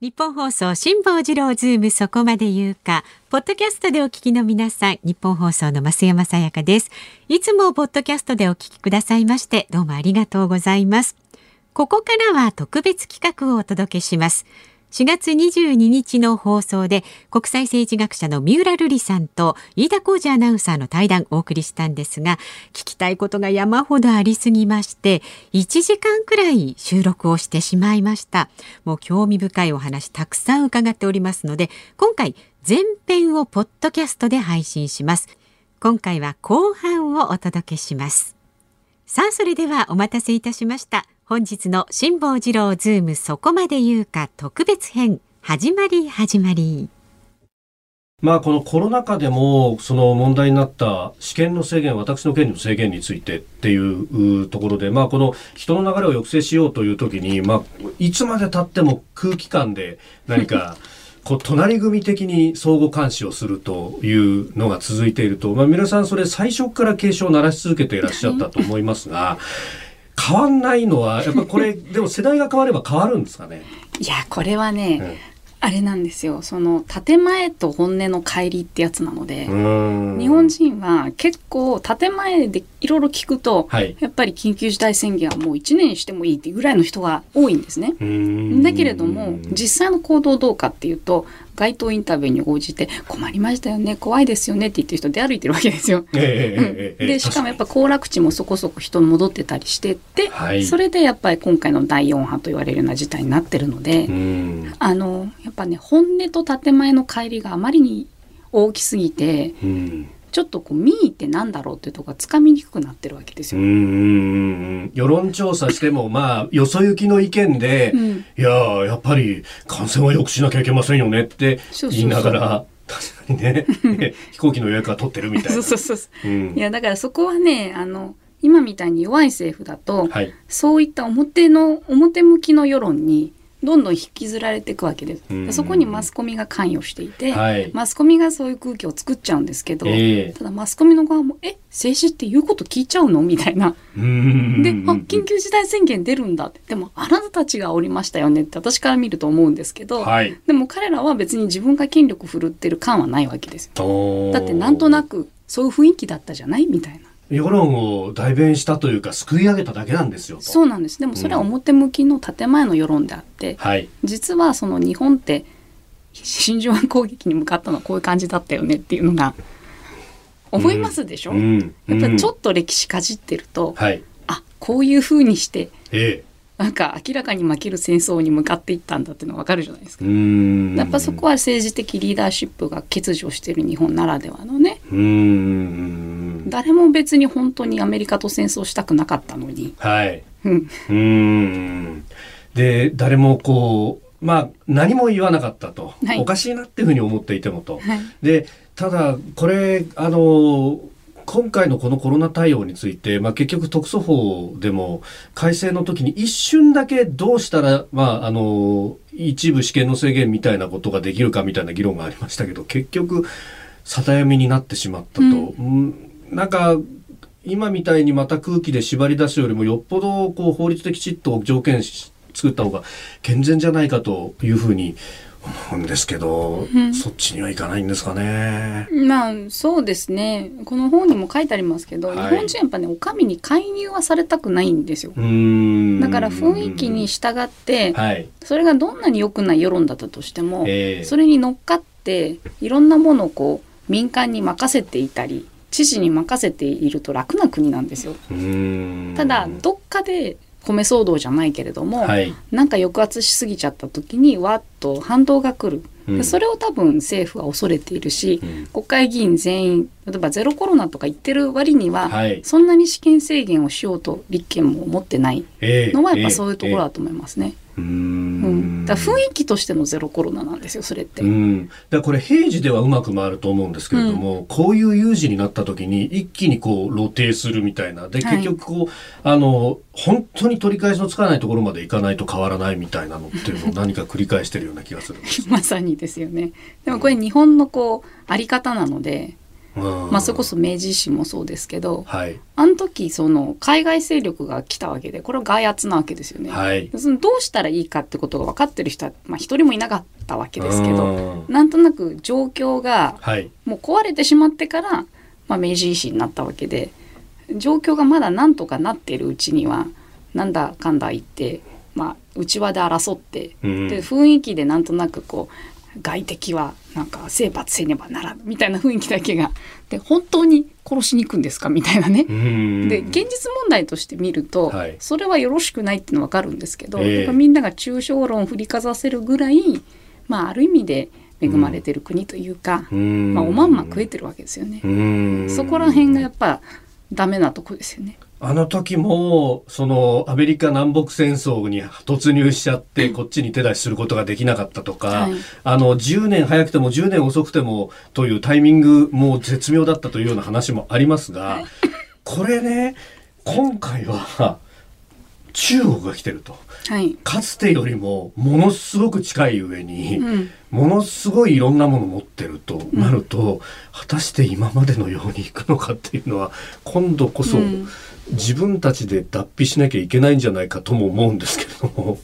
日本放送辛坊治郎ズームそこまで言うか。ポッドキャストでお聞きの皆さん日本放送の増山さやかです。いつもポッドキャストでお聞きくださいましてどうもありがとうございます。ここからは特別企画をお届けします。4月22日の放送で国際政治学者の三浦瑠麗さんと飯田浩二アナウンサーの対談をお送りしたんですが聞きたいことが山ほどありすぎまして1時間くらい収録をしてしまいました。もう興味深いお話たくさん伺っておりますので今回前編をポッドキャストで配信します。今回は後半をお届けします。さあそれではお待たせいたしました。本日の辛坊治郎ズームそこまで言うか特別編始まり始まり。まあこのコロナ禍でもその問題になった試験の制限、私の権利の制限についてっていうところで、まあこの人の流れを抑制しようという時に、まあいつまで経っても空気感で何かこう隣組的に相互監視をするというのが続いていると、まあ皆さんそれ最初から警鐘を鳴らし続けていらっしゃったと思いますが、変わんないのはやっぱこれでも世代が変われば変わるんですかね？いやこれはね、うんあれなんですよ。その建前と本音の乖離ってやつなので日本人は結構建前でいろいろ聞くと、はい、やっぱり緊急事態宣言はもう1年してもいいっていうぐらいの人が多いんですね。だけれども実際の行動どうかっていうと街頭インタビューに応じて困りましたよね怖いですよねって言ってる人出歩いてるわけですよ。えーうん、でしかもやっぱ行楽地もそこそこ人戻ってたりしてって、はい、それでやっぱり今回の第4波と言われるような事態になってるのであのやっぱね本音と建前の乖離があまりに大きすぎて。ちょっとこう民意ってなんだろうっていうとこがつかみにくくなってるわけですよ。世論調査してもまあよそ行きの意見で、うん、いややっぱり感染はよくしなきゃいけませんよねって言いながら。確かにね 飛行機の予約は取ってるみたいな。そうそうそう、うん、いやだからそこはねあの今みたいに弱い政府だと、はい、そういった表の表向きの世論にどんどん引きずられていくわけです。そこにマスコミが関与していて、はい、マスコミがそういう空気を作っちゃうんですけど、えー、ただマスコミの側も「え政治って言うこと聞いちゃうの?」みたいな。で「あ緊急事態宣言出るんだ」ってでもあなたたちがおりましたよねって私から見ると思うんですけど、はい、でも彼らは別に自分が権力振るってる感はないわけですよ。だってなんとなくそういう雰囲気だったじゃない？みたいな。世論を代弁したというか救い上げただけなんですよそうなんです。でもそれは表向きの建前の世論であって、うん、実はその日本って真珠湾攻撃に向かったのはこういう感じだったよねっていうのが思いますでしょ、うん、やっぱちょっと歴史かじってると、はい、あこういうふうにして、ええ、なんか明らかに負ける戦争に向かっていったんだっていうのが分かるじゃないですか。やっぱそこは政治的リーダーシップが欠如している日本ならではのね。誰も別に本当にアメリカと戦争したくなかったのに。はい。うん。で誰もこうまあ何も言わなかったと、はい、おかしいなっていうふうに思っていてもと。はい、でただこれあの今回のこのコロナ対応について、まあ、結局特措法でも改正の時に一瞬だけどうしたら、まあ、あの一部試験の制限みたいなことができるかみたいな議論がありましたけど結局定読みになってしまったと。うん、なんか今みたいにまた空気で縛り出すよりもよっぽどこう法律的きちっと条件作った方が健全じゃないかというふうに思うんですけど、うん、そっちにはいかないんですかね。まあそうですね。この本にも書いてありますけど、はい、日本人やっぱねお上に介入はされたくないんですよ。だから雰囲気に従って、はい、それがどんなに良くない世論だったとしても、えー、それに乗っかっていろんなものをこう民間に任せていたり知事に任せていると楽な国なんですよ。ただどっかで米騒動じゃないけれども、はい、なんか抑圧しすぎちゃった時にわっと反動が来る、うん、それを多分政府は恐れているし、うん、国会議員全員例えばゼロコロナとか言ってる割には、はい、そんなに試験制限をしようと立憲も思ってないのはやっぱそういうところだと思いますね。えーえーうん、だ雰囲気としてのゼロコロナなんですよそれって。うん、だこれ平時ではうまく回ると思うんですけれども、うん、こういう有事になった時に一気にこう露呈するみたいな。で結局こう、はい、あの本当に取り返しのつかないところまでいかないと変わらないみたいなのっていうのを何か繰り返してるような気がする まさにですよね。でもこれ日本のこうあり方なのでまあ、それこそ明治維新もそうですけど、はい、あの時その海外勢力が来たわけでこれは外圧なわけですよね。はい、そのどうしたらいいかってことが分かってる人は、まあ、一人もいなかったわけですけどなんとなく状況がもう壊れてしまってから、まあ、明治維新になったわけで状況がまだなんとかなっているうちにはなんだかんだ言って、まあ、内輪で争って、で雰囲気でなんとなくこう外敵はなんか征伐せねばならぬみたいな雰囲気だけが。で本当に殺しに行くんですかみたいなね。で現実問題として見ると、はい、それはよろしくないっていうのは分かるんですけど、えー、みんなが抽象論を振りかざせるぐらい、まあ、ある意味で恵まれてる国というか、うん、まあ、おまんま食えてるわけですよね。そこら辺がやっぱダメなとこですよね。あの時も、そのアメリカ南北戦争に突入しちゃって、こっちに手出しすることができなかったとか、はい、あの、10年早くても10年遅くてもというタイミングも絶妙だったというような話もありますが、はい、これね、今回は中国が来てると。はい、かつてよりもものすごく近い上に、うん、ものすごいいろんなもの持ってるとなると、うん、果たして今までのようにいくのかっていうのは今度こそ、うん自分たちで脱皮しなきゃいけないんじゃないかとも思うんですけれども。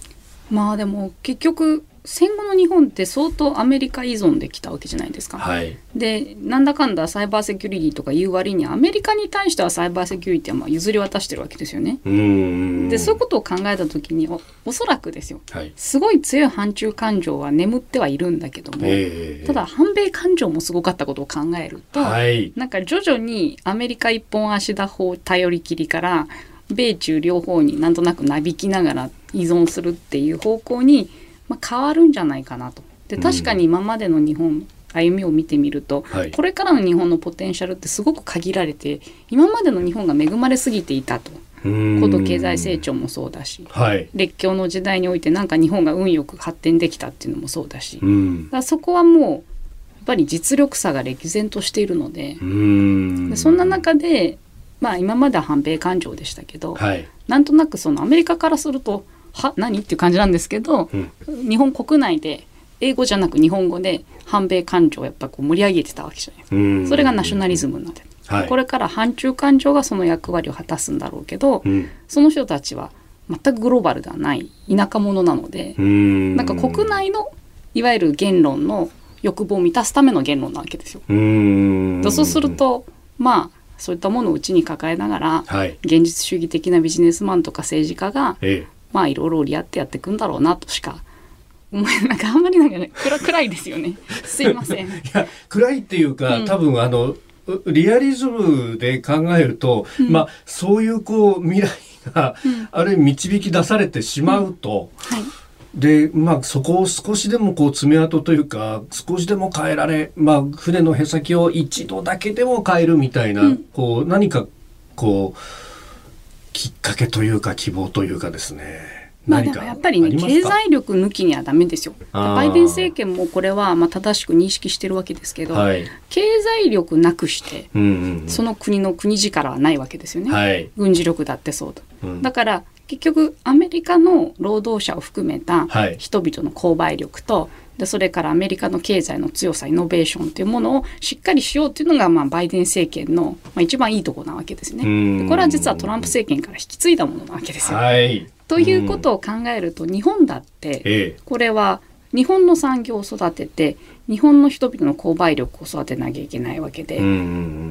まあでも結局戦後の日本って相当アメリカ依存できたわけじゃないですか。はい、でなんだかんだサイバーセキュリティとか言う割にアメリカに対してはサイバーセキュリティはまあ譲り渡してるわけですよね。でそういうことを考えた時におおそらくですよ、はい、すごい強い反中感情は眠ってはいるんだけども、えー、ただ反米感情もすごかったことを考えると、はい、なんか徐々にアメリカ一本足打法頼りきりから米中両方になんとなくなびきながら依存するっていう方向にまあ、変わるんじゃないかなと。で確かに今までの日本、歩みを見てみると、はい、これからの日本のポテンシャルってすごく限られて今までの日本が恵まれすぎていたと。高度経済成長もそうだし、はい、列強の時代においてなんか日本が運よく発展できたっていうのもそうだし、だからそこはもうやっぱり実力差が歴然としているのででそんな中で、まあ、今までは反米感情でしたけど、はい、なんとなくそのアメリカからするとは何？っていう感じなんですけど、うん、日本国内で英語じゃなく日本語で反米感情をやっぱこう盛り上げてたわけじゃないですか。それがナショナリズムなので、はい、これから反中感情がその役割を果たすんだろうけど、うん、その人たちは全くグローバルではない田舎者なのでん。なんか国内のいわゆる言論の欲望を満たすための言論なわけですよ。うそうするとまあそういったものを内に抱えながら、はい、現実主義的なビジネスマンとか政治家が、ええ、まあいろいろ折り合ってやっていくんだろうなとしか思え なんかあんまりなんかね暗暗いですよね。すいません。いや暗いっていうか、うん、多分あのリアリズムで考えると、うん、まあそういうこう未来が、ある意味導き出されてしまうと、はい。で、まあ、そこを少しでもこう爪痕というか、少しでも変えられ、まあ、船のへさきを一度だけでも変えるみたいな、うん、こう、何か、こう、きっかけというか希望というかですね。まあでもやっぱりね経済力抜きにはダメですよ。バイデン政権もこれはまあ正しく認識してるわけですけど、はい、経済力なくして、その国の国力はないわけですよね、はい、軍事力だってそうだ、うん、だから結局アメリカの労働者を含めた人々の購買力と、でそれからアメリカの経済の強さイノベーションというものをしっかりしようというのが、まあ、バイデン政権の、まあ、一番いいところなわけですね。でこれは実はトランプ政権から引き継いだものなわけですよ。はい、ということを考えると日本だってこれは日本の産業を育てて日本の人々の購買力を育てなきゃいけないわけで,、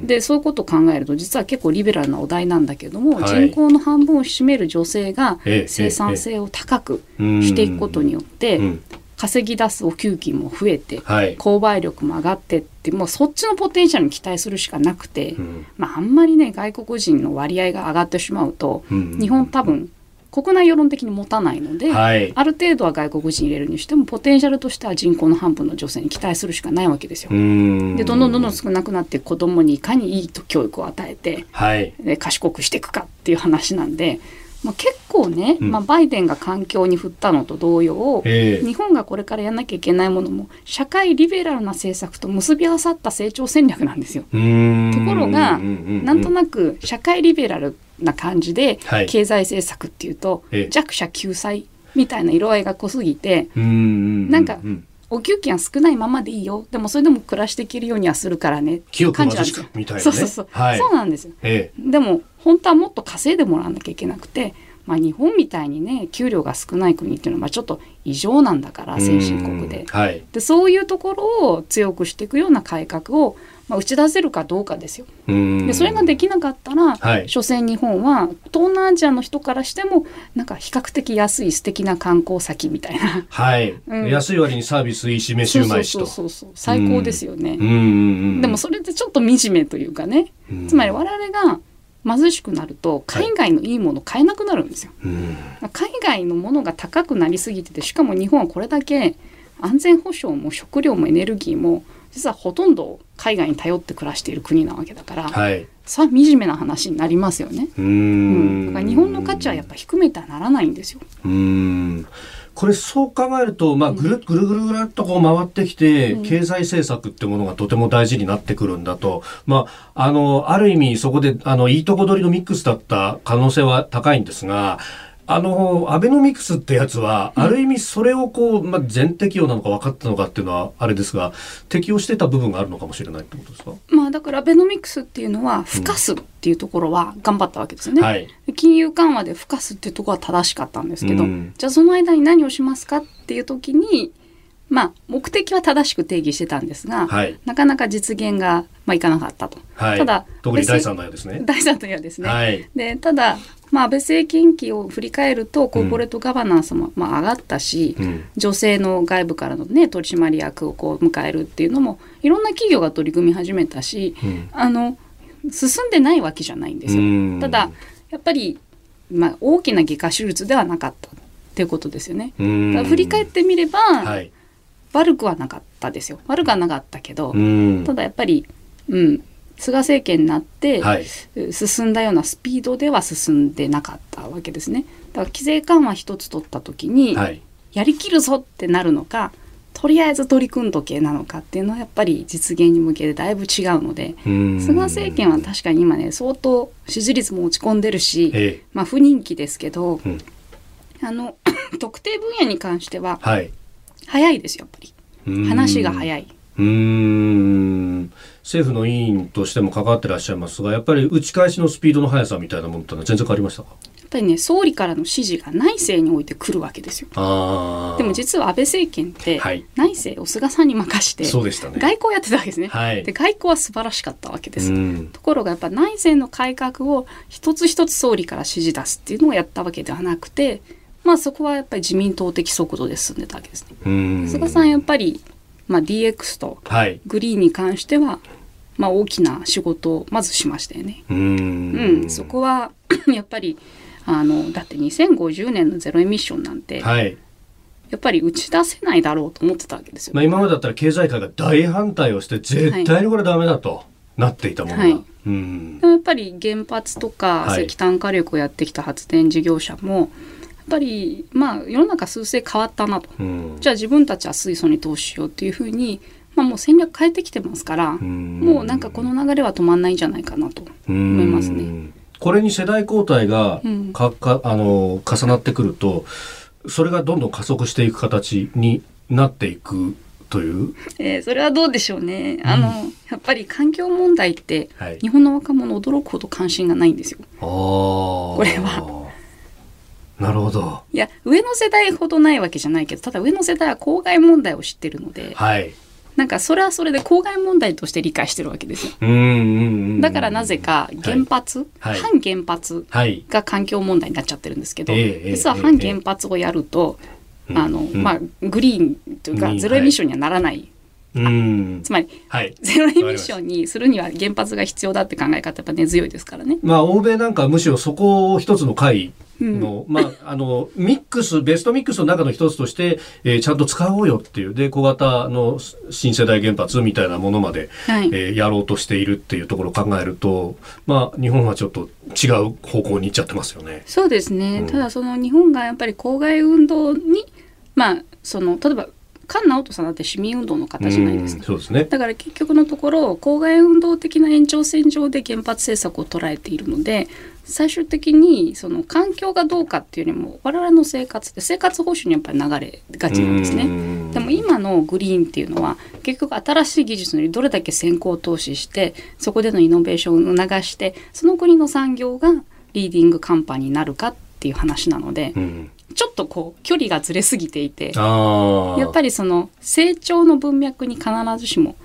でそういうことを考えると実は結構リベラルなお題なんだけども、はい、人口の半分を占める女性が生産性を高くしていくことによって、稼ぎ出すお給金も増えて、はい、購買力も上がってってもうそっちのポテンシャルに期待するしかなくて、うん、まあ、あんまりね外国人の割合が上がってしまうと、うん、日本多分国内世論的に持たないので、はい、ある程度は外国人入れるにしてもポテンシャルとしては人口の半分の女性に期待するしかないわけですよ。でどんどんどんどん少なくなって子供にいかにいい教育を与えて、はい、で賢くしていくかっていう話なんでまあ、結構ね、うん、まあ、バイデンが環境に振ったのと同様、えー、日本がこれからやらなきゃいけないものも社会リベラルな政策と結び合わさった成長戦略なんですよ。ところがなんとなく社会リベラルな感じで経済政策っていうと、はい、弱者救済みたいな色合いが濃すぎてなんかお給金は少ないままでいいよ。でもそれでも暮らしていけるようにはするからね。清く貧しくみたいな、ね、そうそうそう、はい、そうなんですよ、ええ、でも本当はもっと稼いでもらわなきゃいけなくてまあ、日本みたいにね給料が少ない国っていうのはまあちょっと異常なんだから先進国で,、はい、でそういうところを強くしていくような改革を、まあ、打ち出せるかどうかですよ。でそれができなかったら、はい、所詮日本は東南アジアの人からしてもなんか比較的安い素敵な観光先みたいな。はい、うん、安い割にサービスいいし飯うまいしと。そうそうそう。最高ですよね。でもそれってちょっと惨めというかね。つまり我々が貧しくなると海外のいいもの買えなくなるんですよ、はい、海外のものが高くなりすぎててしかも日本はこれだけ安全保障も食料もエネルギーも実はほとんど海外に頼って暮らしている国なわけだから、はい、さあ惨めな話になりますよね。うん、だから日本の価値はやっぱ低めてはならないんですよ。うん。これそう考えると、まあ、ぐるぐるぐるぐるっとこう回ってきて、うん、経済政策ってものがとても大事になってくるんだと、まあ、あの、ある意味そこで、あの、いいとこ取りのミックスだった可能性は高いんですが、あの、アベノミクスってやつは、ある意味それをこう、まあ、全適用なのか分かったのかっていうのはあれですが、適用してた部分があるのかもしれないってことですか？まあ、だからアベノミクスっていうのは、付加すっていうところは頑張ったわけですよね。うん。はい、金融緩和で付加すっていうところは正しかったんですけど、うん、じゃあその間に何をしますかっていう時に、まあ、目的は正しく定義してたんですが、はい、なかなか実現が、まあ、いかなかったと。はい、ただ特に第三の矢ですね。第三の矢ですね。はい、でただ、まあ、安倍政権期を振り返るとコーポレートガバナンスも、まあ、上がったし、うん、女性の外部からの、ね、取締役をこう迎えるっていうのもいろんな企業が取り組み始めたし、うん、あの進んでないわけじゃないんですよ。ただやっぱり、まあ、大きな外科手術ではなかったっていうことですよね。振り返ってみれば、はい悪くはなかったですよ。悪くはなかったけど、ただやっぱり、うん、菅政権になって、はい、進んだようなスピードでは進んでなかったわけですね。だから規制緩和一つ取った時に、はい、やりきるぞってなるのかとりあえず取り組んどけなのかっていうのはやっぱり実現に向けてだいぶ違うので菅政権は確かに今ね相当支持率も落ち込んでるし、ええ、まあ、不人気ですけど、うん、あの 特定分野に関しては、はい、早いですよやっぱり。話が早い。うん。政府の委員としても関わってらっしゃいますがやっぱり打ち返しのスピードの速さみたいなものってのは全然変わりましたか？やっぱりね総理からの指示が内政においてくるわけですよ。でも実は安倍政権って内政を菅さんに任して、外交やってたわけですね。はい、で外交は素晴らしかったわけです。ところがやっぱ内政の改革を一つ一つ総理から指示出すっていうのをやったわけではなくてまあそこはやっぱり自民党的速度で進んでたわけですね。菅さんやっぱり、まあ、DX とグリーンに関しては、はい、まあ、大きな仕事をまずしましたよね。うんうん、そこは やっぱりあのだって2050年のゼロエミッションなんて、はい、やっぱり打ち出せないだろうと思ってたわけですよ。まあ、今までだったら経済界が大反対をして絶対にこれダメだとなっていたものが。はいうん、でもやっぱり原発とか石炭火力をやってきた発電事業者も、ぱりまあ世の中数勢変わったなと、うん、じゃあ自分たちは水素に投資しようっていうふうに、まあ、もう戦略変えてきてますから、うん、もうなんかこの流れは止まんないんじゃないかなと思いますね。これに世代交代がかかあの重なってくるとそれがどんどん加速していく形になっていくという、えー、それはどうでしょうね。あの、うん、やっぱり環境問題って、はい、日本の若者驚くほど関心がないんですよ。これは。なるほど。いや上の世代ほどないわけじゃないけどただ上の世代は公害問題を知ってるので、はい、なんかそれはそれで公害問題として理解してるわけですよ。だからなぜか原発、はい、反原発が環境問題になっちゃってるんですけど、はい、実は反原発をやると、えー、あの、まあ、グリーンというかゼロエミッションにはならない。うん。つまり、はい、ゼロエミッションにするには原発が必要だって考え方やっぱ根強いですからね。まあ欧米なんかむしろそこを一つの会の、うん、まあ、あの、ミックス、ベストミックスの中の一つとして、えー、ちゃんと使おうよっていう、で、小型の新世代原発みたいなものまで、はい、えー、やろうとしているっていうところを考えると、まあ、日本はちょっと違う方向に行っちゃってますよね。そうですね。うん、ただ、その日本がやっぱり公害運動に、まあ、その、例えば、菅直人さんだって市民運動の方じゃないですか。そうですね。だから結局のところ郊外運動的な延長線上で原発政策を捉えているので最終的にその環境がどうかっていうよりも我々の生活って生活報酬にやっぱり流れがちなんですね。でも今のグリーンっていうのは結局新しい技術にどれだけ先行投資してそこでのイノベーションを促してその国の産業がリーディングカンパニーになるかっていう話なので、うん、ちょっとこう距離がずれすぎていてやっぱりその成長の文脈に必ずしも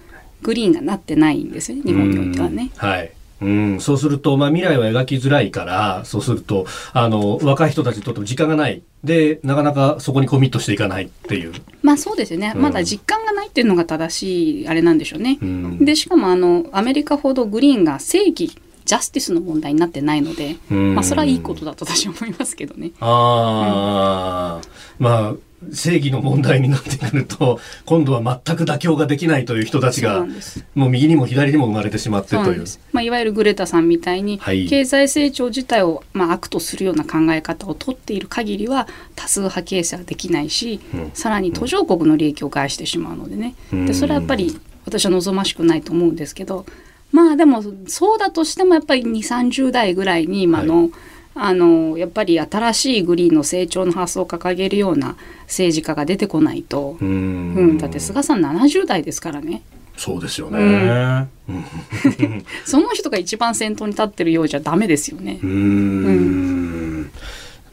グリーンがなってないんですよね日本においてはね。はいうん、そうすると、まあ、未来は描きづらいから、そうすると、あの、若い人たちにとっても時間がない。で、なかなかそこにコミットしていかないっていう。まあそうですよね。うん、まだ実感がないっていうのが正しい、あれなんでしょうね。うん、で、しかもあの、アメリカほどグリーンが正義ジャスティスの問題になってないので、まあ、それはいいことだと私は思いますけどね。あうん、まあ正義の問題になってくると今度は全く妥協ができないという人たちがもう右にも左にも生まれてしまってという。まあ、いわゆるグレタさんみたいに、経済成長自体を、まあ、悪とするような考え方を取っている限りは多数派形成はできないし、うん、さらに途上国の利益を害してしまうのでね、うん、でそれはやっぱり私は望ましくないと思うんですけどまあでもそうだとしてもやっぱり2 3 0代ぐらいに今の、はい、あのやっぱり新しいグリーンの成長の発想を掲げるような政治家が出てこないと。うん、だって菅さん70代ですからね。そうですよね、うん。その人が一番先頭に立ってるようじゃダメですよね。うん。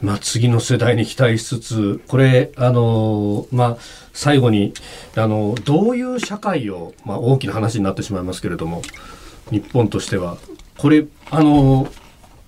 まあ、次の世代に期待しつつこれあのまあ最後にあのどういう社会を、まあ、大きな話になってしまいますけれども日本としては。これあの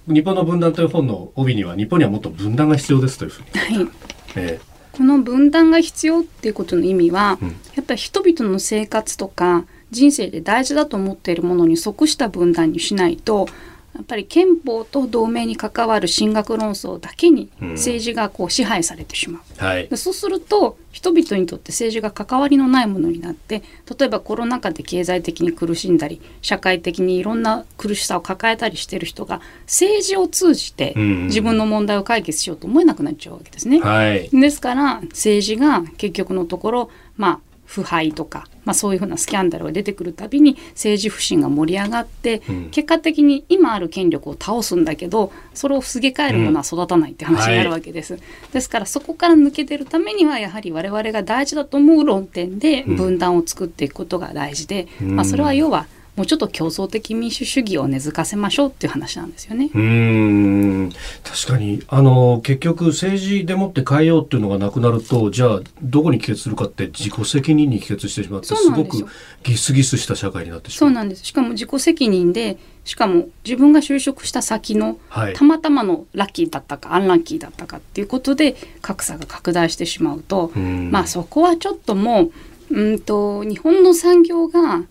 日本の分断という本の帯には日本にはもっと分断が必要ですというふうに、はい。えー、この分断が必要っていうことの意味は、うん、やっぱり人々の生活とか人生で大事だと思っているものに即した分断にしないとやっぱり憲法と同盟に関わる進学論争だけに政治がこう支配されてしまう、うんはい、そうすると人々にとって政治が関わりのないものになって例えばコロナ禍で経済的に苦しんだり社会的にいろんな苦しさを抱えたりしてる人が政治を通じて自分の問題を解決しようと思えなくなっちゃうわけですね。はい、ですから政治が結局のところまあ腐敗とか、まあ、そういうふうなスキャンダルが出てくるたびに政治不信が盛り上がって、うん、結果的に今ある権力を倒すんだけどそれをすげ替えるものは育たないって話になるわけです、うんはい、ですからそこから抜け出るためにはやはり我々が大事だと思う論点で分断を作っていくことが大事で、うん、まあ、それは要はもうちょっと競争的民主主義を根付かせましょうっていう話なんですよね。うん。確かに。あの結局政治でもって変えようっていうのがなくなるとじゃあどこに帰結するかって自己責任に帰結してしまってすごくギスギスした社会になってしまう。そうなんです。しかも自己責任でしかも自分が就職した先の、はい、たまたまのラッキーだったかアンラッキーだったかっていうことで格差が拡大してしまうとまあそこはちょっともううんと日本の産業が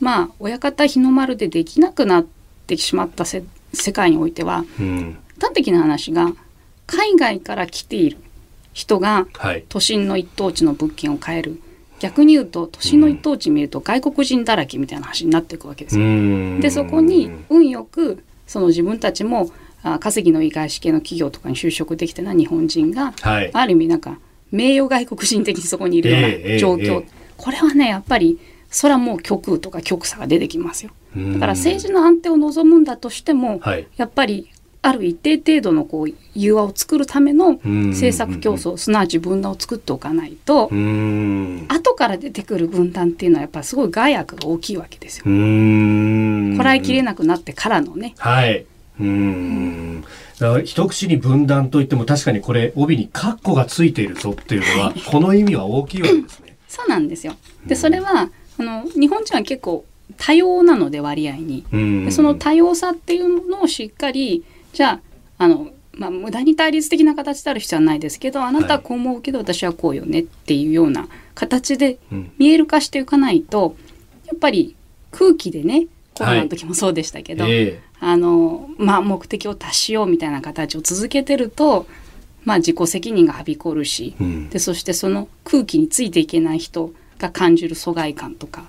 まあ親方日の丸でできなくなってしまった世界においては、うん、端的な話が海外から来ている人が都心の一等地の物件を買える、はい、逆に言うと都心の一等地見ると外国人だらけみたいな話になっていくわけですよ。でそこに運よくその自分たちもあ稼ぎのいい外資系の企業とかに就職できてな日本人が、はい、ある意味なんか名誉外国人的にそこにいるような状況、えーえーえー、これはねやっぱりそれはもう極右とか極左が出てきますよ。だから政治の安定を望むんだとしても、はい、やっぱりある一定程度のこう融和を作るための政策競争すなわち分断を作っておかないと後から出てくる分断っていうのはやっぱりすごい害悪が大きいわけですよ。こらえきれなくなってからのね。はいうんだから一口に分断といっても確かにこれ帯にカッコがついているぞっていうのはこの意味は大きいわけですね。そうなんですよ。でそれはあの日本人は結構多様なので割合に、でその多様さっていうのをしっかりじゃああの、まあ、無駄に対立的な形である必要はないですけどあなたはこう思うけど私はこうよねっていうような形で見える化していかないと、やっぱり空気でねコロナの時もそうでしたけど、はい。えー、あのまあ、目的を達しようみたいな形を続けてると、まあ、自己責任がはびこるし、うん、でそしてその空気についていけない人が感じる疎外感とか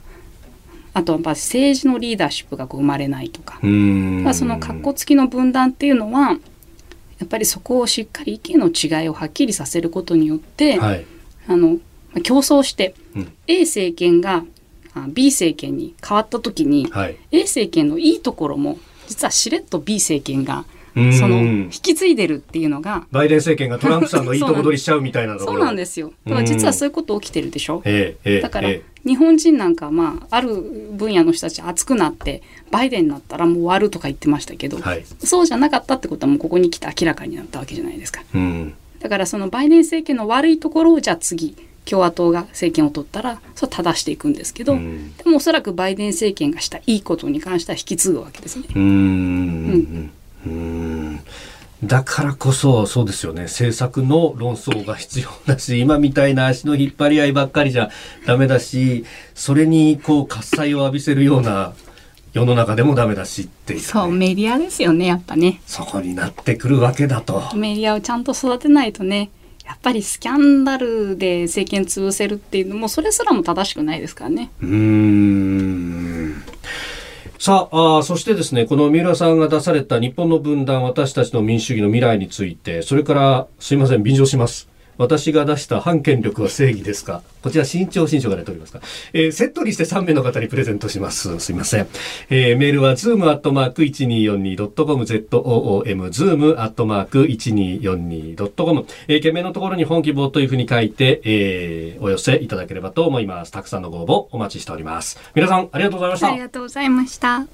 あとは政治のリーダーシップが生まれないとかその格好付きの分断っていうのはやっぱりそこをしっかり意見の違いをはっきりさせることによって、はい、あの競争してうん、A 政権が B 政権に変わった時に、はい、A 政権のいいところも実はしれっと B 政権がその引き継いでるっていうのがバイデン政権がトランプさんのいいとこ 取りしちゃうみたいなそうなんですよ。だから実はそういうこと起きてるでしょ、ええ、だから、日本人なんかまあある分野の人たち熱くなってバイデンになったらもう終わるとか言ってましたけど、はい、そうじゃなかったってことはもうここに来て明らかになったわけじゃないですか、うん、だからそのバイデン政権の悪いところをじゃあ次共和党が政権を取ったらそれ正していくんですけど、うん、でもおそらくバイデン政権がしたいいことに関しては引き継ぐわけですね。うん、うんうん。だからこそそうですよね。政策の論争が必要だし 今みたいな足の引っ張り合いばっかりじゃダメだしそれにこう喝采を浴びせるような世の中でもダメだしっていう、ね、そうメディアですよねやっぱね。そこになってくるわけだと。メディアをちゃんと育てないとねやっぱりスキャンダルで政権潰せるっていうのもそれすらも正しくないですからね。うんさああそしてですねこの三浦さんが出された日本の分断私たちの民主主義の未来についてそれからすいません便乗します。私が出した反権力は正義ですか？こちら新潮新書が出ておりますか、えー、セットにして3名の方にプレゼントします。すいません。えー、メールは zoom.1242.com zoom zoom.1242.com えー、懸命のところに本希望というふうに書いて、えー、お寄せいただければと思います。たくさんのご応募お待ちしております。皆さんありがとうございました。ありがとうございました。